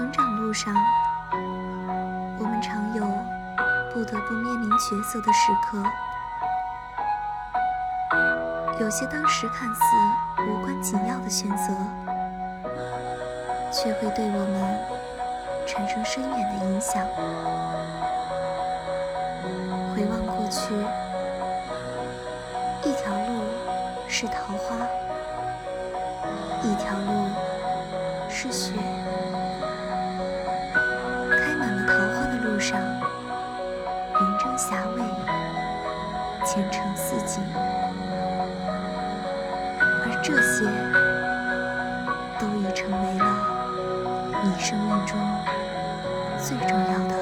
成长路上，我们常有不得不面临抉择的时刻。有些当时看似无关紧要的选择，却会对我们产生深远的影响。回望过去，一条路是桃花，一条路是雪。霞蔚，前程似锦。而这些，都已成为了你生命中最重要的。